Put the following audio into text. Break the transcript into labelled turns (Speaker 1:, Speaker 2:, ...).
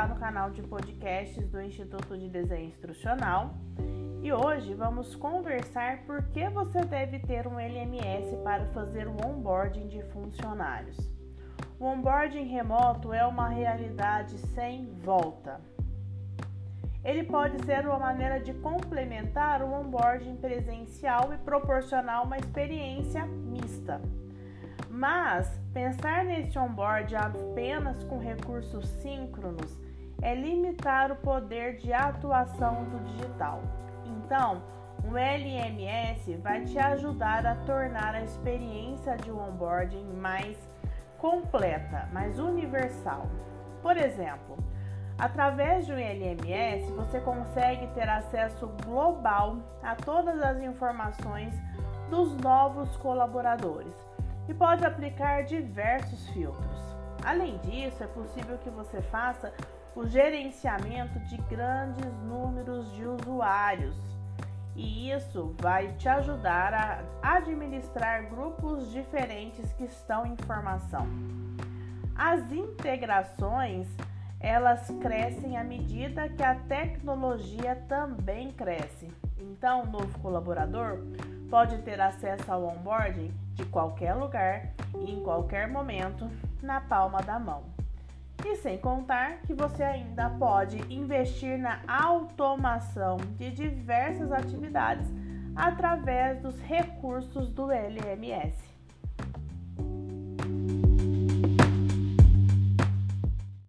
Speaker 1: está no canal de podcasts do Instituto de Desenho Instrucional e hoje vamos conversar por que você deve ter um LMS para fazer o onboarding de funcionários. O onboarding remoto é uma realidade sem volta. Ele pode ser uma maneira de complementar o onboarding presencial e proporcionar uma experiência mista. Mas pensar nesse onboard apenas com recursos síncronos é limitar o poder de atuação do digital. Então, o LMS vai te ajudar a tornar a experiência de onboarding mais completa, mais universal. Por exemplo, através um LMS você consegue ter acesso global a todas as informações dos novos colaboradores e pode aplicar diversos filtros. Além disso, é possível que você faça o gerenciamento de grandes números de usuários e isso vai te ajudar a administrar grupos diferentes que estão em formação. As integrações elas crescem à medida que a tecnologia também cresce. Então, o novo colaborador pode ter acesso ao onboarding de qualquer lugar e em qualquer momento na palma da mão. E sem contar que você ainda pode investir na automação de diversas atividades através dos recursos do LMS.